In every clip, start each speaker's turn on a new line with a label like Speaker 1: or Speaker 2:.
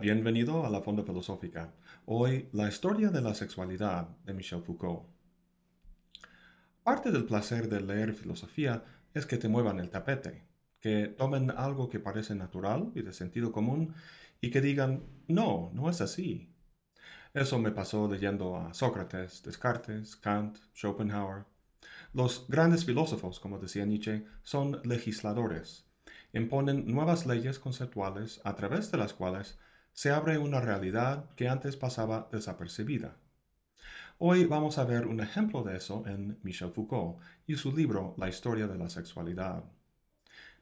Speaker 1: Bienvenido a la Fonda Filosófica. Hoy, la historia de la sexualidad de Michel Foucault. Parte del placer de leer filosofía es que te muevan el tapete, que tomen algo que parece natural y de sentido común y que digan, no, no es así. Eso me pasó leyendo a Sócrates, Descartes, Kant, Schopenhauer. Los grandes filósofos, como decía Nietzsche, son legisladores imponen nuevas leyes conceptuales a través de las cuales se abre una realidad que antes pasaba desapercibida. Hoy vamos a ver un ejemplo de eso en Michel Foucault y su libro La historia de la sexualidad.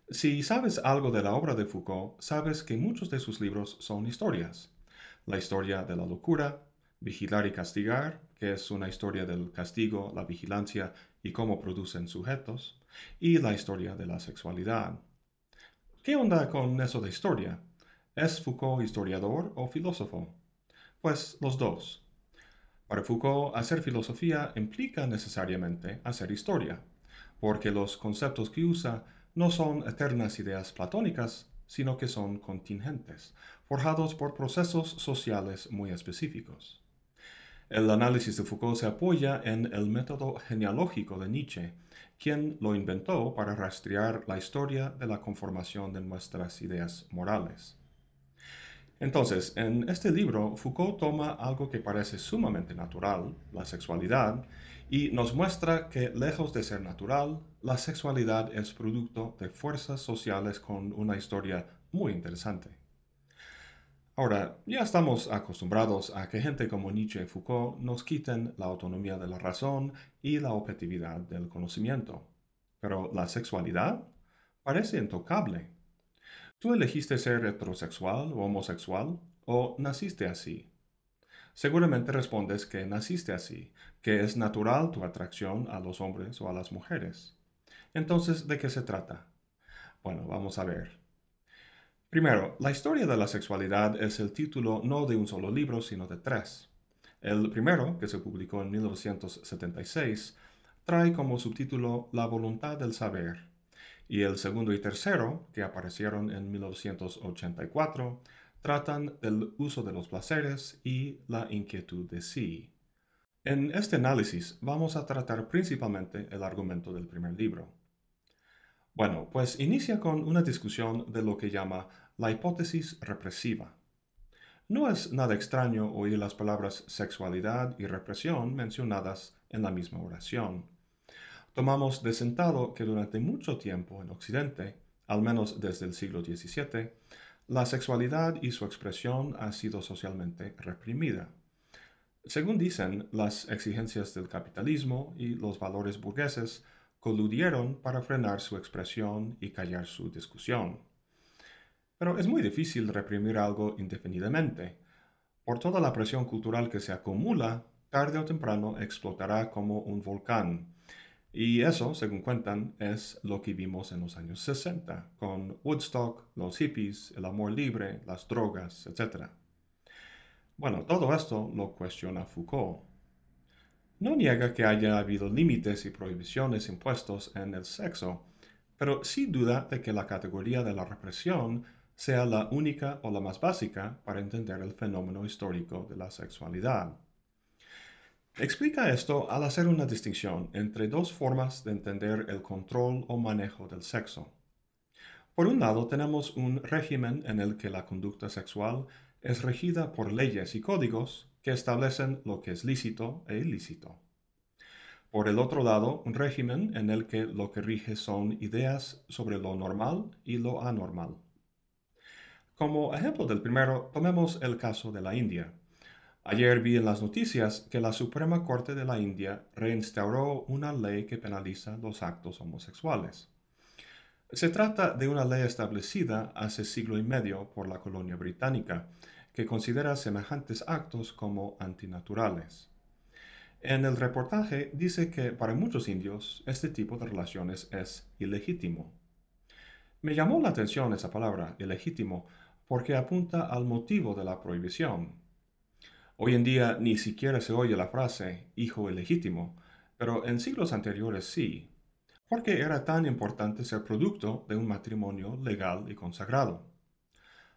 Speaker 1: Si sabes algo de la obra de Foucault, sabes que muchos de sus libros son historias. La historia de la locura, Vigilar y castigar, que es una historia del castigo, la vigilancia y cómo producen sujetos, y la historia de la sexualidad. ¿Qué onda con eso de historia? ¿Es Foucault historiador o filósofo? Pues los dos. Para Foucault, hacer filosofía implica necesariamente hacer historia, porque los conceptos que usa no son eternas ideas platónicas, sino que son contingentes, forjados por procesos sociales muy específicos. El análisis de Foucault se apoya en el método genealógico de Nietzsche, quien lo inventó para rastrear la historia de la conformación de nuestras ideas morales. Entonces, en este libro, Foucault toma algo que parece sumamente natural, la sexualidad, y nos muestra que, lejos de ser natural, la sexualidad es producto de fuerzas sociales con una historia muy interesante. Ahora, ya estamos acostumbrados a que gente como Nietzsche y Foucault nos quiten la autonomía de la razón y la objetividad del conocimiento. Pero la sexualidad parece intocable. ¿Tú elegiste ser heterosexual o homosexual o naciste así? Seguramente respondes que naciste así, que es natural tu atracción a los hombres o a las mujeres. Entonces, ¿de qué se trata? Bueno, vamos a ver. Primero, la historia de la sexualidad es el título no de un solo libro, sino de tres. El primero, que se publicó en 1976, trae como subtítulo La voluntad del saber, y el segundo y tercero, que aparecieron en 1984, tratan del uso de los placeres y la inquietud de sí. En este análisis vamos a tratar principalmente el argumento del primer libro. Bueno, pues inicia con una discusión de lo que llama la hipótesis represiva. No es nada extraño oír las palabras sexualidad y represión mencionadas en la misma oración. Tomamos de sentado que durante mucho tiempo en Occidente, al menos desde el siglo XVII, la sexualidad y su expresión ha sido socialmente reprimida. Según dicen, las exigencias del capitalismo y los valores burgueses coludieron para frenar su expresión y callar su discusión. Pero es muy difícil reprimir algo indefinidamente. Por toda la presión cultural que se acumula, tarde o temprano explotará como un volcán. Y eso, según cuentan, es lo que vimos en los años 60, con Woodstock, los hippies, el amor libre, las drogas, etc. Bueno, todo esto lo cuestiona Foucault. No niega que haya habido límites y prohibiciones impuestos en el sexo, pero sí duda de que la categoría de la represión sea la única o la más básica para entender el fenómeno histórico de la sexualidad. Explica esto al hacer una distinción entre dos formas de entender el control o manejo del sexo. Por un lado, tenemos un régimen en el que la conducta sexual es regida por leyes y códigos que establecen lo que es lícito e ilícito. Por el otro lado, un régimen en el que lo que rige son ideas sobre lo normal y lo anormal. Como ejemplo del primero, tomemos el caso de la India. Ayer vi en las noticias que la Suprema Corte de la India reinstauró una ley que penaliza los actos homosexuales. Se trata de una ley establecida hace siglo y medio por la colonia británica, que considera semejantes actos como antinaturales. En el reportaje dice que para muchos indios este tipo de relaciones es ilegítimo. Me llamó la atención esa palabra, ilegítimo, porque apunta al motivo de la prohibición. Hoy en día ni siquiera se oye la frase hijo ilegítimo, pero en siglos anteriores sí, porque era tan importante ser producto de un matrimonio legal y consagrado.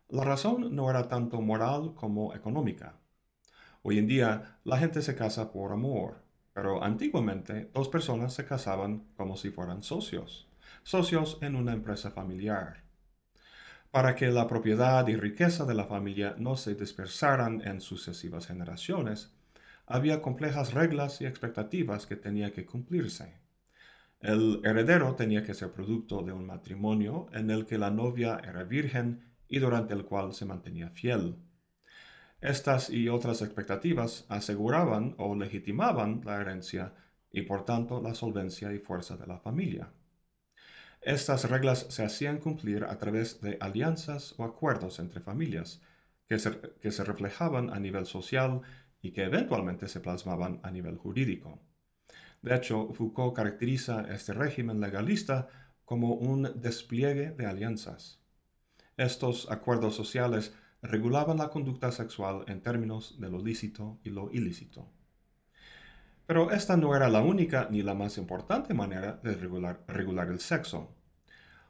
Speaker 1: La razón no era tanto moral como económica. Hoy en día la gente se casa por amor, pero antiguamente dos personas se casaban como si fueran socios, socios en una empresa familiar. Para que la propiedad y riqueza de la familia no se dispersaran en sucesivas generaciones, había complejas reglas y expectativas que tenía que cumplirse. El heredero tenía que ser producto de un matrimonio en el que la novia era virgen y durante el cual se mantenía fiel. Estas y otras expectativas aseguraban o legitimaban la herencia y por tanto la solvencia y fuerza de la familia. Estas reglas se hacían cumplir a través de alianzas o acuerdos entre familias, que se, que se reflejaban a nivel social y que eventualmente se plasmaban a nivel jurídico. De hecho, Foucault caracteriza este régimen legalista como un despliegue de alianzas. Estos acuerdos sociales regulaban la conducta sexual en términos de lo lícito y lo ilícito. Pero esta no era la única ni la más importante manera de regular, regular, el sexo.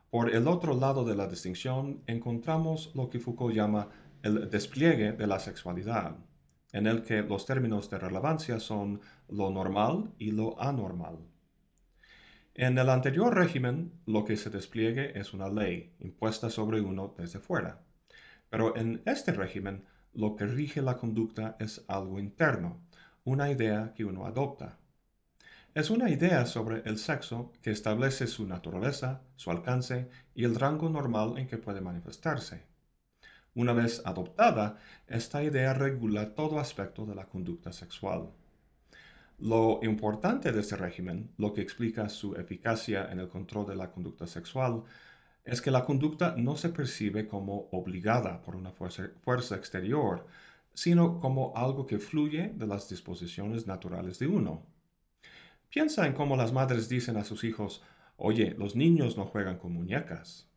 Speaker 1: Por el otro lado de la distinción encontramos lo que Foucault llama el despliegue de la sexualidad en el que los términos de relevancia son lo normal y lo anormal. En el anterior régimen, lo que se despliegue es una ley impuesta sobre uno desde fuera. Pero en este régimen, lo que rige la conducta es algo interno, una idea que uno adopta. Es una idea sobre el sexo que establece su naturaleza, su alcance y el rango normal en que puede manifestarse. Una vez adoptada, esta idea regula todo aspecto de la conducta sexual. Lo importante de este régimen, lo que explica su eficacia en el control de la conducta sexual, es que la conducta no se percibe como obligada por una fuerza, exterior, sino como algo que fluye de las disposiciones naturales de uno. Piensa en cómo las madres dicen a sus hijos, oye, los niños no juegan con muñecas.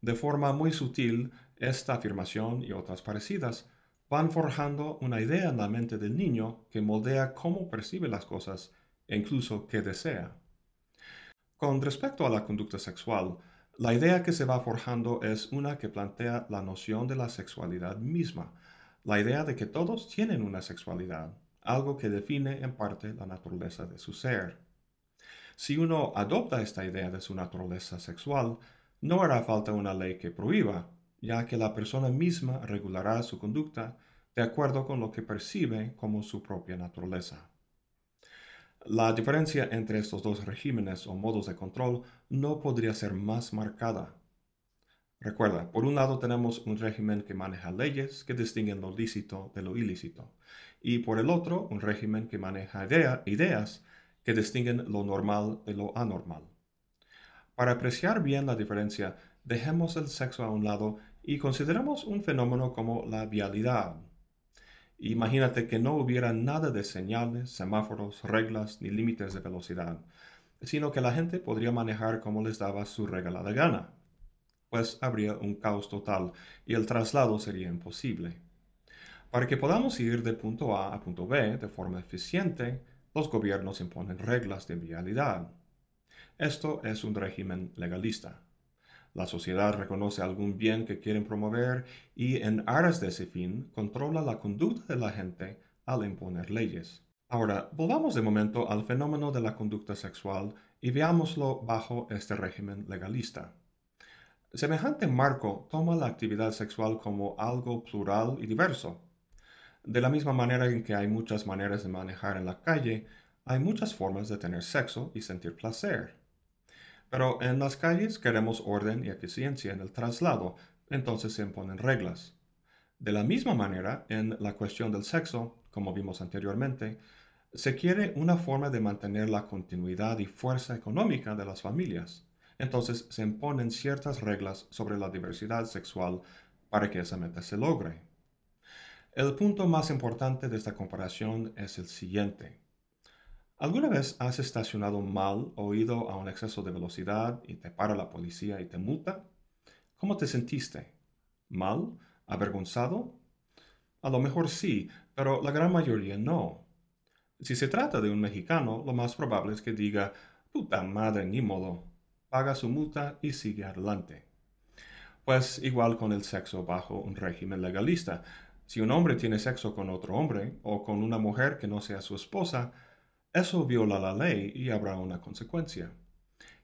Speaker 1: De forma muy sutil, esta afirmación y otras parecidas van forjando una idea en la mente del niño que moldea cómo percibe las cosas e incluso qué desea. Con respecto a la conducta sexual, la idea que se va forjando es una que plantea la noción de la sexualidad misma, la idea de que todos tienen una sexualidad, algo que define en parte la naturaleza de su ser. Si uno adopta esta idea de su naturaleza sexual, no hará falta una ley que prohíba, ya que la persona misma regulará su conducta de acuerdo con lo que percibe como su propia naturaleza. La diferencia entre estos dos regímenes o modos de control no podría ser más marcada. Recuerda, por un lado tenemos un régimen que maneja leyes que distinguen lo lícito de lo ilícito, y por el otro un régimen que maneja ideas que distinguen lo normal de lo anormal. Para apreciar bien la diferencia, dejemos el sexo a un lado y consideremos un fenómeno como la vialidad. Imagínate que no hubiera nada de señales, semáforos, reglas ni límites de velocidad, sino que la gente podría manejar como les daba su regalada gana. Pues habría un caos total y el traslado sería imposible. Para que podamos ir de punto A a punto B de forma eficiente, los gobiernos imponen reglas de vialidad. Esto es un régimen legalista. La sociedad reconoce algún bien que quieren promover y en aras de ese fin controla la conducta de la gente al imponer leyes. Ahora, volvamos de momento al fenómeno de la conducta sexual y veámoslo bajo este régimen legalista. Semejante marco toma la actividad sexual como algo plural y diverso. De la misma manera en que hay muchas maneras de manejar en la calle, hay muchas formas de tener sexo y sentir placer. Pero en las calles queremos orden y eficiencia en el traslado, entonces se imponen reglas. De la misma manera, en la cuestión del sexo, como vimos anteriormente, se quiere una forma de mantener la continuidad y fuerza económica de las familias. Entonces se imponen ciertas reglas sobre la diversidad sexual para que esa meta se logre. El punto más importante de esta comparación es el siguiente. ¿Alguna vez has estacionado mal o ido a un exceso de velocidad y te para la policía y te multa? ¿Cómo te sentiste? ¿Mal? ¿Avergonzado? A lo mejor sí, pero la gran mayoría no. Si se trata de un mexicano, lo más probable es que diga, puta madre, ni modo, paga su multa y sigue adelante. Pues igual con el sexo bajo un régimen legalista. Si un hombre tiene sexo con otro hombre o con una mujer que no sea su esposa, eso viola la ley y habrá una consecuencia.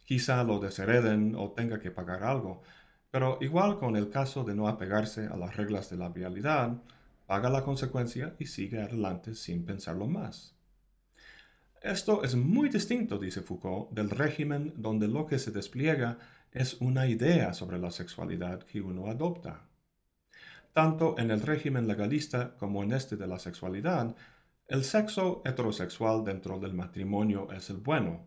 Speaker 1: Quizá lo deshereden o tenga que pagar algo, pero igual con el caso de no apegarse a las reglas de la vialidad, paga la consecuencia y sigue adelante sin pensarlo más. Esto es muy distinto, dice Foucault, del régimen donde lo que se despliega es una idea sobre la sexualidad que uno adopta. Tanto en el régimen legalista como en este de la sexualidad, el sexo heterosexual dentro del matrimonio es el bueno,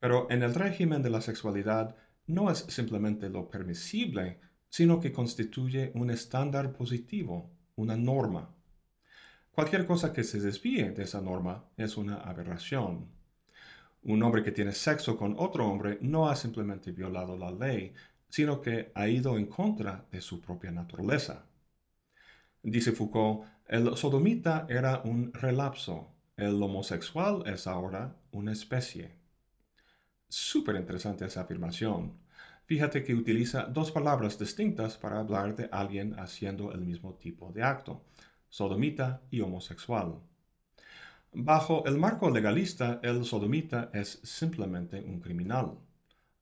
Speaker 1: pero en el régimen de la sexualidad no es simplemente lo permisible, sino que constituye un estándar positivo, una norma. Cualquier cosa que se desvíe de esa norma es una aberración. Un hombre que tiene sexo con otro hombre no ha simplemente violado la ley, sino que ha ido en contra de su propia naturaleza. Dice Foucault, el sodomita era un relapso, el homosexual es ahora una especie. Súper interesante esa afirmación. Fíjate que utiliza dos palabras distintas para hablar de alguien haciendo el mismo tipo de acto, sodomita y homosexual. Bajo el marco legalista, el sodomita es simplemente un criminal.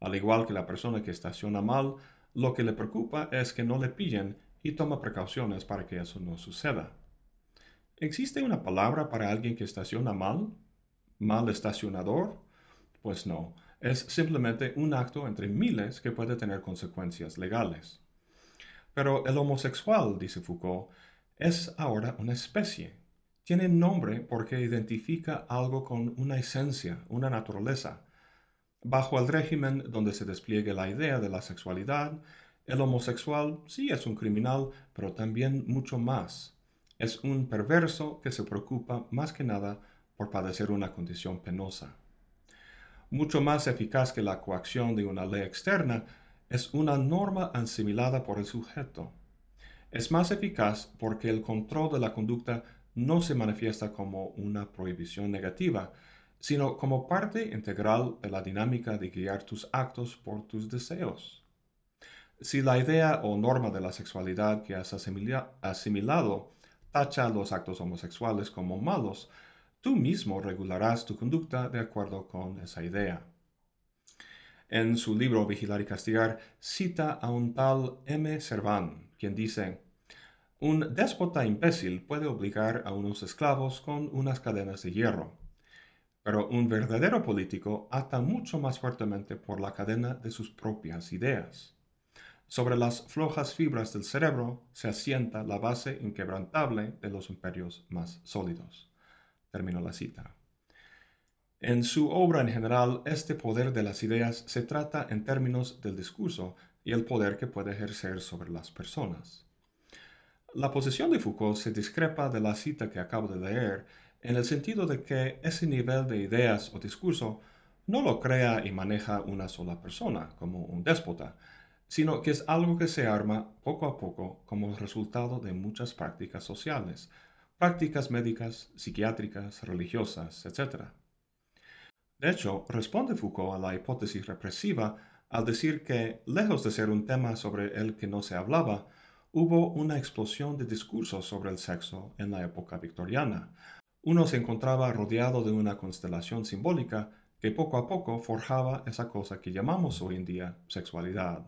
Speaker 1: Al igual que la persona que estaciona mal, lo que le preocupa es que no le pillen y toma precauciones para que eso no suceda. ¿Existe una palabra para alguien que estaciona mal? ¿Mal estacionador? Pues no, es simplemente un acto entre miles que puede tener consecuencias legales. Pero el homosexual, dice Foucault, es ahora una especie, tiene nombre porque identifica algo con una esencia, una naturaleza. Bajo el régimen donde se despliegue la idea de la sexualidad, el homosexual sí es un criminal, pero también mucho más. Es un perverso que se preocupa más que nada por padecer una condición penosa. Mucho más eficaz que la coacción de una ley externa es una norma asimilada por el sujeto. Es más eficaz porque el control de la conducta no se manifiesta como una prohibición negativa, sino como parte integral de la dinámica de guiar tus actos por tus deseos. Si la idea o norma de la sexualidad que has asimilado tacha los actos homosexuales como malos, tú mismo regularás tu conducta de acuerdo con esa idea. En su libro Vigilar y Castigar cita a un tal M. Servan, quien dice, un déspota imbécil puede obligar a unos esclavos con unas cadenas de hierro, pero un verdadero político ata mucho más fuertemente por la cadena de sus propias ideas. Sobre las flojas fibras del cerebro se asienta la base inquebrantable de los imperios más sólidos. Termino la cita. En su obra en general, este poder de las ideas se trata en términos del discurso y el poder que puede ejercer sobre las personas. La posición de Foucault se discrepa de la cita que acabo de leer en el sentido de que ese nivel de ideas o discurso no lo crea y maneja una sola persona, como un déspota, sino que es algo que se arma poco a poco como resultado de muchas prácticas sociales, prácticas médicas, psiquiátricas, religiosas, etc. De hecho, responde Foucault a la hipótesis represiva al decir que, lejos de ser un tema sobre el que no se hablaba, hubo una explosión de discursos sobre el sexo en la época victoriana. Uno se encontraba rodeado de una constelación simbólica que poco a poco forjaba esa cosa que llamamos hoy en día sexualidad.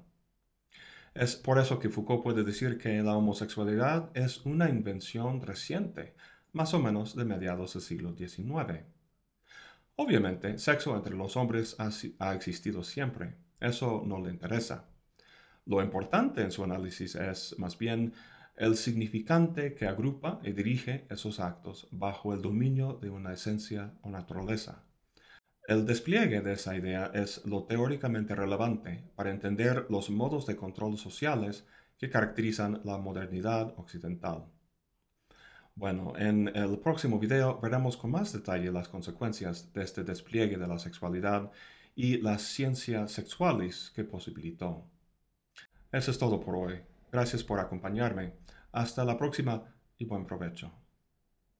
Speaker 1: Es por eso que Foucault puede decir que la homosexualidad es una invención reciente, más o menos de mediados del siglo XIX. Obviamente, sexo entre los hombres ha, existido siempre. Eso no le interesa. Lo importante en su análisis es más bien el significante que agrupa y dirige esos actos bajo el dominio de una esencia o naturaleza. El despliegue de esa idea es lo teóricamente relevante para entender los modos de control sociales que caracterizan la modernidad occidental. Bueno, en el próximo video veremos con más detalle las consecuencias de este despliegue de la sexualidad y las ciencias sexuales que posibilitó. Eso es todo por hoy. Gracias por acompañarme. Hasta la próxima y buen provecho.